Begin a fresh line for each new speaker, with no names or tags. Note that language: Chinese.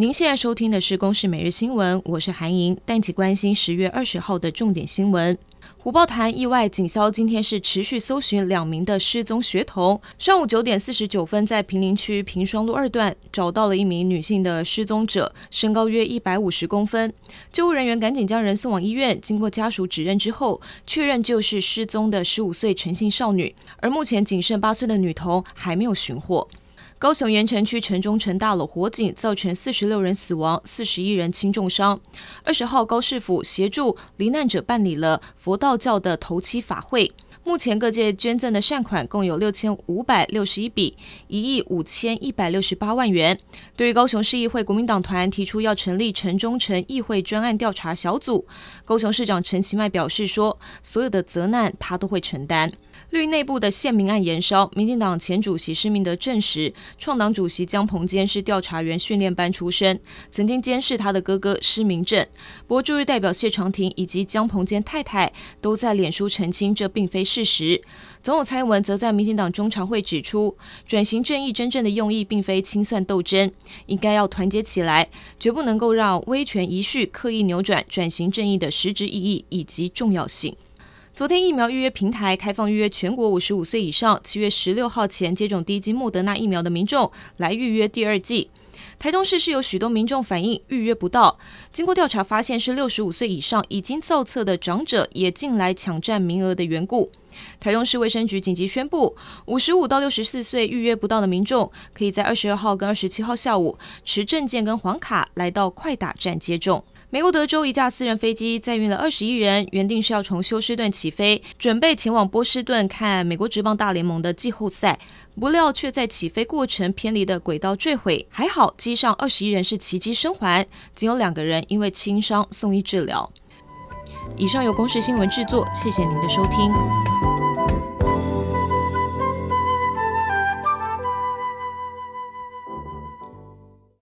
您现在收听的是《公视每日新闻》，我是韩莹，带你关心十月二十号的重点新闻。虎豹潭意外警消今天是持续搜寻两名的失踪学童。上午九点四十九分，在平林区平双路二段找到了一名女性的失踪者，身高约一百五十公分。救护人员赶紧将人送往医院，经过家属指认之后，确认就是失踪的十五岁陈姓少女。而目前仅剩八岁的女童还没有寻获。高雄盐埕区城中城大楼火警造成四十六人死亡，四十一人轻重伤。二十号，高市府协助罹难者办理了佛道教的头七法会。目前各界捐赠的善款共有六千五百六十一笔，一亿五千一百六十八万元。对于高雄市议会国民党团提出要成立城中城议会专案调查小组，高雄市长陈其迈表示说，所有的责难他都会承担。绿内部的县民案延烧，民进党前主席施明德证实，创党主席江鹏坚是调查员训练班出身，曾经监视他的哥哥施明正。不过驻日代表谢长廷以及江鹏坚太太都在脸书澄清，这并非事实。总统蔡英文则在民进党中常会指出，转型正义真正的用意并非清算斗争，应该要团结起来，绝不能够让威权遗绪刻意扭转转型正义的实质意义以及重要性。昨天疫苗预约平台开放预约全国五十五岁以上，七月十六号前接种第一剂莫德纳疫苗的民众来预约第二剂。台中市是有许多民众反映预约不到，经过调查发现是六十五岁以上已经造册的长者也进来抢占名额的缘故。台中市卫生局紧急宣布，五十五到六十四岁预约不到的民众，可以在二十二号跟二十七号下午持证件跟黄卡来到快打站接种。美国德州一架私人飞机载运了二十一人，原定是要从休斯顿起飞，准备前往波士顿看美国职棒大联盟的季后赛，不料却在起飞过程偏离的轨道坠毁。还好机上二十一人是奇迹生还，仅有两个人因为轻伤送医治疗。以上由公视新闻制作，谢谢您的收听。